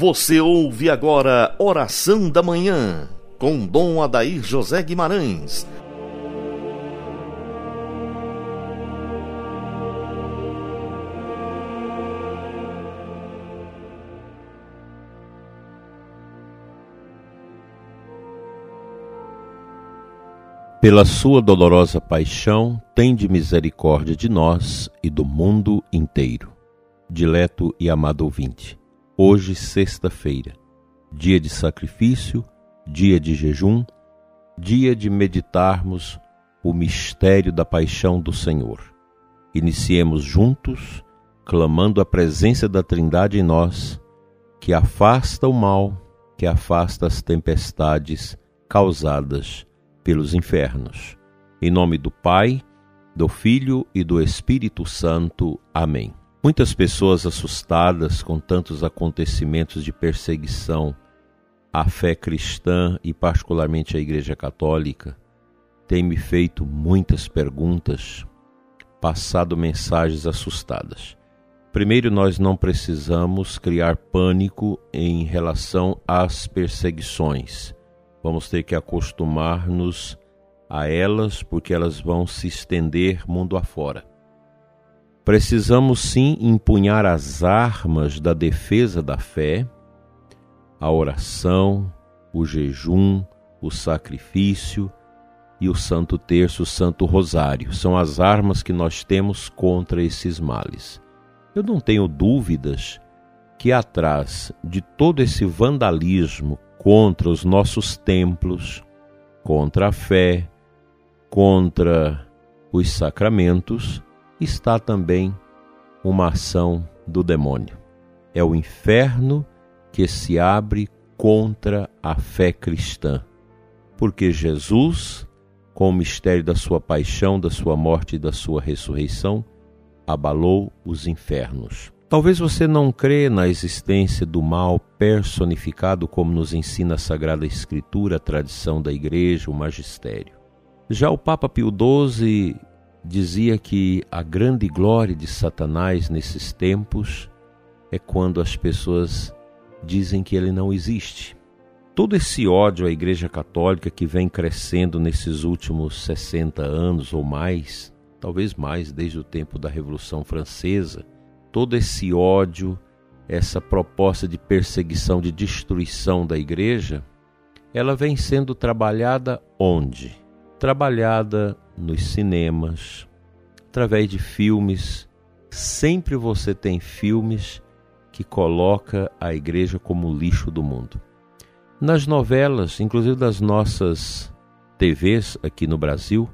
Você ouve agora Oração da Manhã, com Dom Adair José Guimarães. Pela sua dolorosa paixão, tende misericórdia de nós e do mundo inteiro. Dileto e amado ouvinte, hoje, sexta-feira, dia de sacrifício, dia de jejum, dia de meditarmos o mistério da paixão do Senhor. Iniciemos juntos, clamando a presença da Trindade em nós, que afasta o mal, que afasta as tempestades causadas pelos infernos. Em nome do Pai, do Filho e do Espírito Santo. Amém. Muitas pessoas assustadas com tantos acontecimentos de perseguição à fé cristã e particularmente à Igreja Católica têm me feito muitas perguntas, passado mensagens assustadas. Primeiro, nós não precisamos criar pânico em relação às perseguições. Vamos ter que acostumar-nos a elas, porque elas vão se estender mundo afora. Precisamos sim empunhar as armas da defesa da fé, a oração, o jejum, o sacrifício e o Santo Terço, o Santo Rosário. São as armas que nós temos contra esses males. Eu não tenho dúvidas que atrás de todo esse vandalismo contra os nossos templos, contra a fé, contra os sacramentos, está também uma ação do demônio. É o inferno que se abre contra a fé cristã. Porque Jesus, com o mistério da sua paixão, da sua morte e da sua ressurreição, abalou os infernos. Talvez você não crê na existência do mal personificado como nos ensina a Sagrada Escritura, a tradição da Igreja, o magistério. Já o Papa Pio XII dizia que a grande glória de Satanás nesses tempos é quando as pessoas dizem que ele não existe. Todo esse ódio à Igreja Católica que vem crescendo nesses últimos 60 anos ou mais, talvez mais desde o tempo da Revolução Francesa, todo esse ódio, essa proposta de perseguição, de destruição da Igreja, ela vem sendo trabalhada onde? Trabalhada nos cinemas, através de filmes. Sempre você tem filmes que coloca a igreja como lixo do mundo. Nas novelas, inclusive das nossas TVs aqui no Brasil,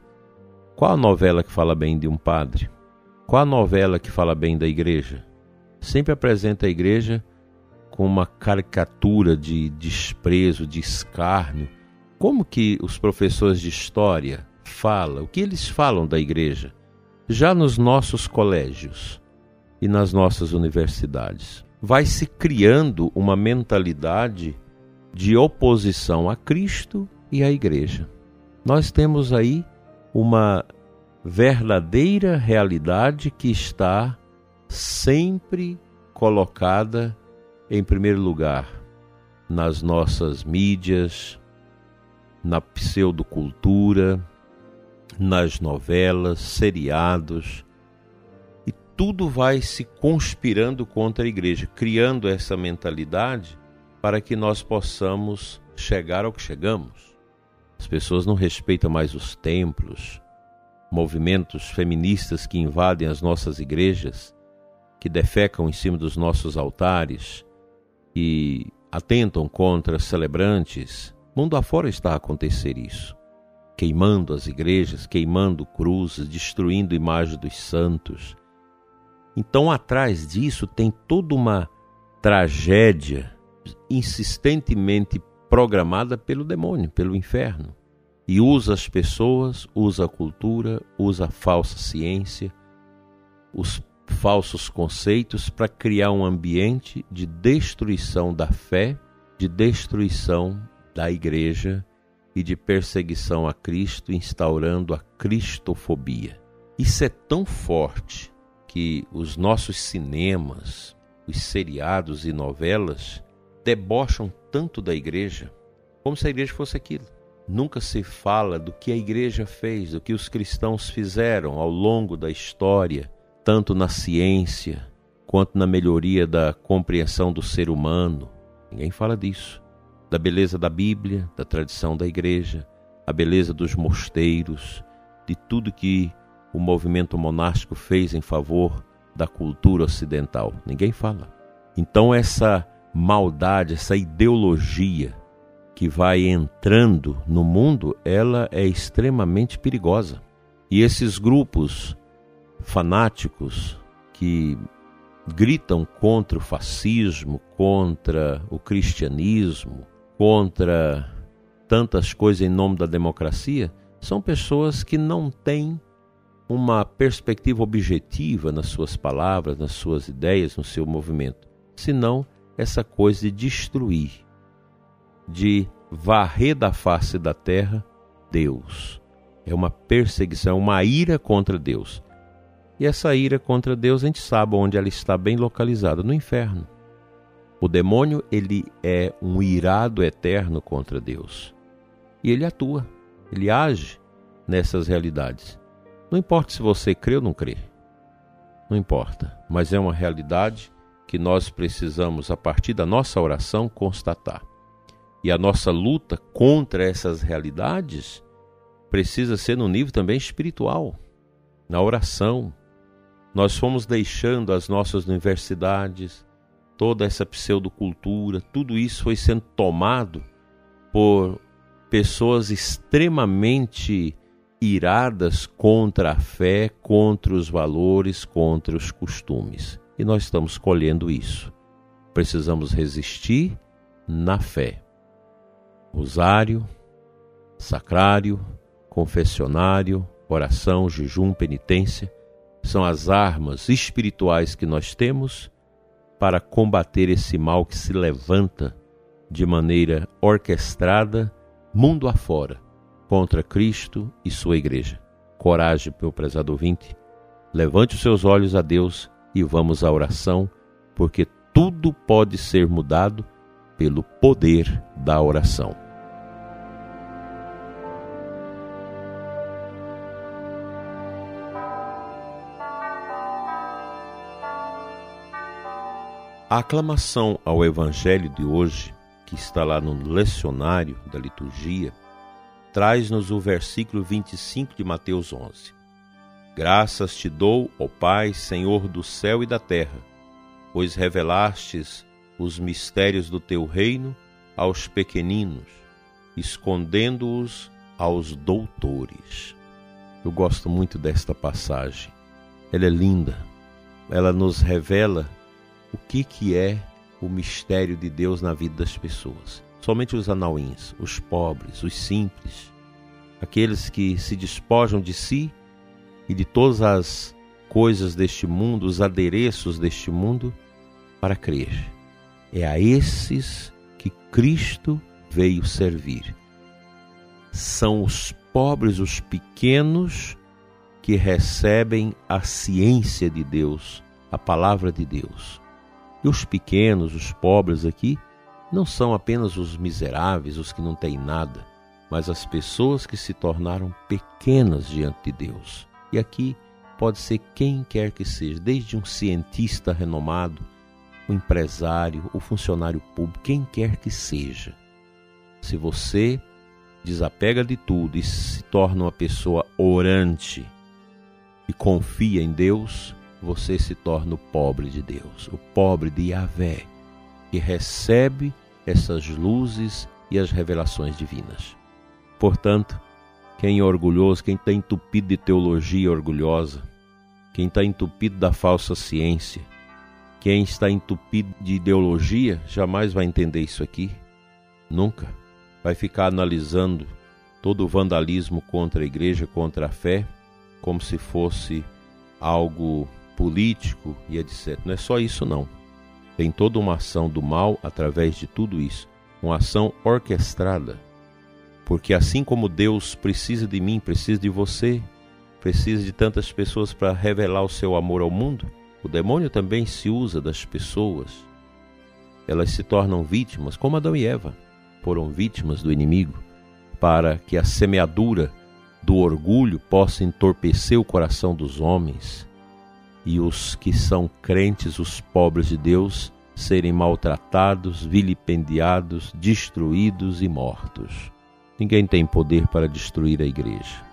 qual a novela que fala bem de um padre? Qual a novela que fala bem da igreja? Sempre apresenta a igreja com uma caricatura de desprezo, de escárnio. Como que os professores de história fala, o que eles falam da igreja, já nos nossos colégios e nas nossas universidades. Vai se criando uma mentalidade de oposição a Cristo e à igreja. Nós temos aí uma verdadeira realidade que está sempre colocada em primeiro lugar nas nossas mídias, na pseudocultura, nas novelas, seriados, e tudo vai se conspirando contra a igreja, criando essa mentalidade para que nós possamos chegar ao que chegamos. As pessoas não respeitam mais os templos, movimentos feministas que invadem as nossas igrejas, que defecam em cima dos nossos altares e atentam contra celebrantes. Mundo afora está a acontecer isso queimando as igrejas, queimando cruzes, destruindo imagens dos santos. Então, atrás disso tem toda uma tragédia insistentemente programada pelo demônio, pelo inferno. E usa as pessoas, usa a cultura, usa a falsa ciência, os falsos conceitos para criar um ambiente de destruição da fé, de destruição da igreja e de perseguição a Cristo, instaurando a cristofobia. Isso é tão forte que os nossos cinemas, os seriados e novelas debocham tanto da igreja, como se a igreja fosse aquilo. Nunca se fala do que a igreja fez, do que os cristãos fizeram ao longo da história, tanto na ciência quanto na melhoria da compreensão do ser humano. Ninguém fala disso. Da beleza da Bíblia, da tradição da igreja, a beleza dos mosteiros, de tudo que o movimento monástico fez em favor da cultura ocidental. Ninguém fala. Então, essa maldade, essa ideologia que vai entrando no mundo, ela é extremamente perigosa. E esses grupos fanáticos que gritam contra o fascismo, contra o cristianismo, contra tantas coisas em nome da democracia, são pessoas que não têm uma perspectiva objetiva nas suas palavras, nas suas ideias, no seu movimento, senão essa coisa de destruir, de varrer da face da terra Deus. É uma perseguição, uma ira contra Deus. E essa ira contra Deus a gente sabe onde ela está bem localizada, no inferno. O demônio, ele é um irado eterno contra Deus. E ele atua, ele age nessas realidades. Não importa se você crê ou não crê. Não importa, mas é uma realidade que nós precisamos, a partir da nossa oração, constatar. E a nossa luta contra essas realidades precisa ser no nível também espiritual, na oração. Nós fomos deixando as nossas universidades, toda essa pseudocultura, tudo isso foi sendo tomado por pessoas extremamente iradas contra a fé, contra os valores, contra os costumes. E nós estamos colhendo isso. Precisamos resistir na fé. Rosário, sacrário, confessionário, oração, jejum, penitência são as armas espirituais que nós temos para combater esse mal que se levanta de maneira orquestrada mundo afora contra Cristo e sua igreja. Coragem, meu prezado ouvinte, levante os seus olhos a Deus e vamos à oração, porque tudo pode ser mudado pelo poder da oração. A aclamação ao Evangelho de hoje, que está lá no lecionário da liturgia, traz-nos o versículo 25 de Mateus 11. Graças te dou, ó Pai, Senhor do céu e da terra, pois revelastes os mistérios do teu reino aos pequeninos, escondendo-os aos doutores. Eu gosto muito desta passagem. Ela é linda. Ela nos revela o que que é o mistério de Deus na vida das pessoas. Somente os anauins, os pobres, os simples, aqueles que se despojam de si e de todas as coisas deste mundo, os adereços deste mundo, para crer. É a esses que Cristo veio servir. São os pobres, os pequenos, que recebem a ciência de Deus, a palavra de Deus. E os pequenos, os pobres aqui, não são apenas os miseráveis, os que não têm nada, mas as pessoas que se tornaram pequenas diante de Deus. E aqui pode ser quem quer que seja, desde um cientista renomado, um empresário, o um funcionário público, quem quer que seja. Se você desapega de tudo e se torna uma pessoa orante e confia em Deus, você se torna o pobre de Deus, o pobre de Yahvé que recebe essas luzes e as revelações divinas. Portanto, quem é orgulhoso, quem está entupido de teologia orgulhosa, quem está entupido da falsa ciência, quem está entupido de ideologia, jamais vai entender isso aqui. Nunca. Vai ficar analisando todo o vandalismo contra a igreja, contra a fé, como se fosse algo político e etc. Não é só isso, não tem toda uma ação do mal através de tudo isso, uma ação orquestrada. Porque assim como Deus precisa de mim, precisa de você, precisa de tantas pessoas para revelar o seu amor ao mundo, o demônio também se usa das pessoas elas se tornam vítimas, como Adão e Eva foram vítimas do inimigo, para que a semeadura do orgulho possa entorpecer o coração dos homens e os que são crentes, os pobres de Deus, serem maltratados, vilipendiados, destruídos e mortos. Ninguém tem poder para destruir a igreja.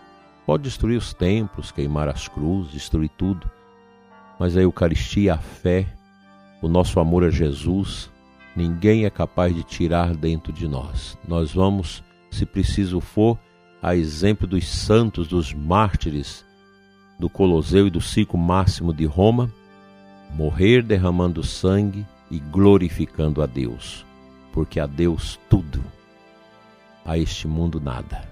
Pode destruir os templos, queimar as cruzes, destruir tudo, mas a Eucaristia, a fé, o nosso amor a Jesus, ninguém é capaz de tirar dentro de nós. Nós vamos, se preciso for, a exemplo dos santos, dos mártires do Coloseu e do Ciclo Máximo de Roma, morrer derramando sangue e glorificando a Deus, porque a Deus tudo, a este mundo nada.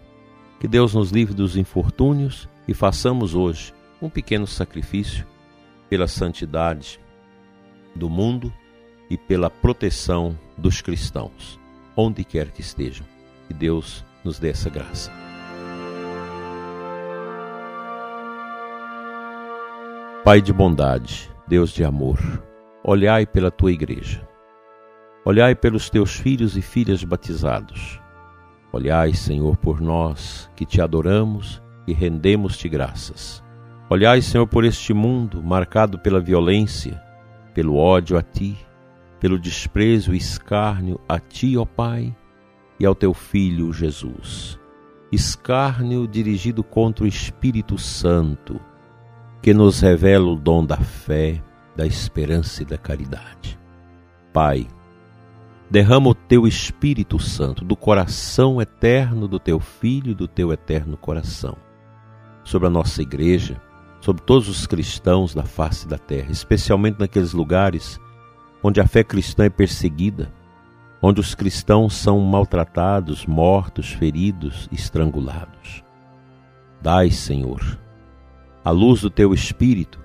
Que Deus nos livre dos infortúnios e façamos hoje um pequeno sacrifício pela santidade do mundo e pela proteção dos cristãos, onde quer que estejam. Que Deus nos dê essa graça. Pai de bondade, Deus de amor, olhai pela tua igreja. Olhai pelos teus filhos e filhas batizados. Olhai, Senhor, por nós que te adoramos e rendemos-te graças. Olhai, Senhor, por este mundo marcado pela violência, pelo ódio a ti, pelo desprezo e escárnio a ti, ó Pai, e ao teu Filho Jesus. Escárnio dirigido contra o Espírito Santo, que nos revela o dom da fé, da esperança e da caridade. Pai, derrama o teu Espírito Santo do coração eterno do teu Filho do teu eterno coração sobre a nossa igreja, sobre todos os cristãos da face da terra, especialmente naqueles lugares onde a fé cristã é perseguida, onde os cristãos são maltratados, mortos, feridos, estrangulados. Dai, Senhor, a luz do teu Espírito,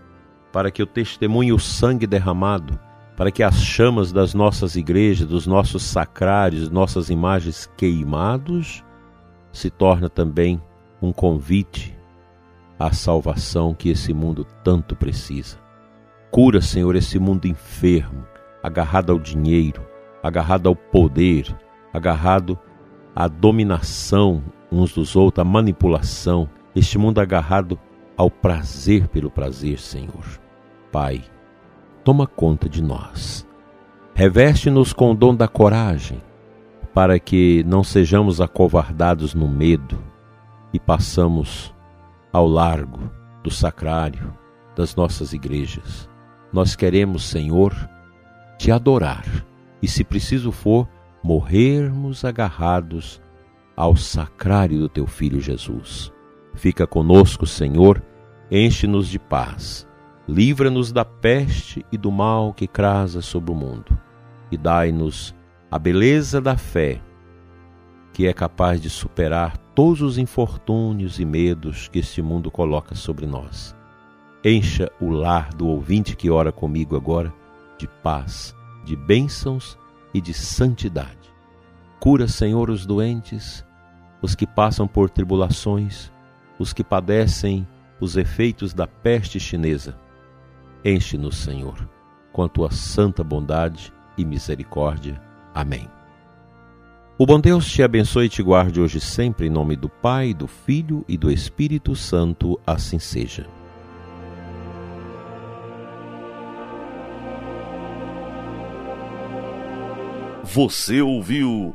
para que eu testemunhe o sangue derramado, para que as chamas das nossas igrejas, dos nossos sacrários, nossas imagens queimados, se torne também um convite à salvação que esse mundo tanto precisa. Cura, Senhor, esse mundo enfermo, agarrado ao dinheiro, agarrado ao poder, agarrado à dominação uns dos outros, à manipulação, este mundo agarrado ao prazer pelo prazer, Senhor. Pai, toma conta de nós. Reveste-nos com o dom da coragem, para que não sejamos acovardados no medo e passamos ao largo do sacrário das nossas igrejas. Nós queremos, Senhor, te adorar e, se preciso for, morrermos agarrados ao sacrário do teu Filho Jesus. Fica conosco, Senhor, enche-nos de paz, livra-nos da peste e do mal que crasa sobre o mundo, e dai-nos a beleza da fé, que é capaz de superar todos os infortúnios e medos que este mundo coloca sobre nós. Encha o lar do ouvinte que ora comigo agora de paz, de bênçãos e de santidade. Cura, Senhor, os doentes, os que passam por tribulações, os que padecem os efeitos da peste chinesa. Enche-nos, Senhor, com a tua santa bondade e misericórdia. Amém. O bom Deus te abençoe e te guarde hoje sempre, em nome do Pai, do Filho e do Espírito Santo, assim seja. Você ouviu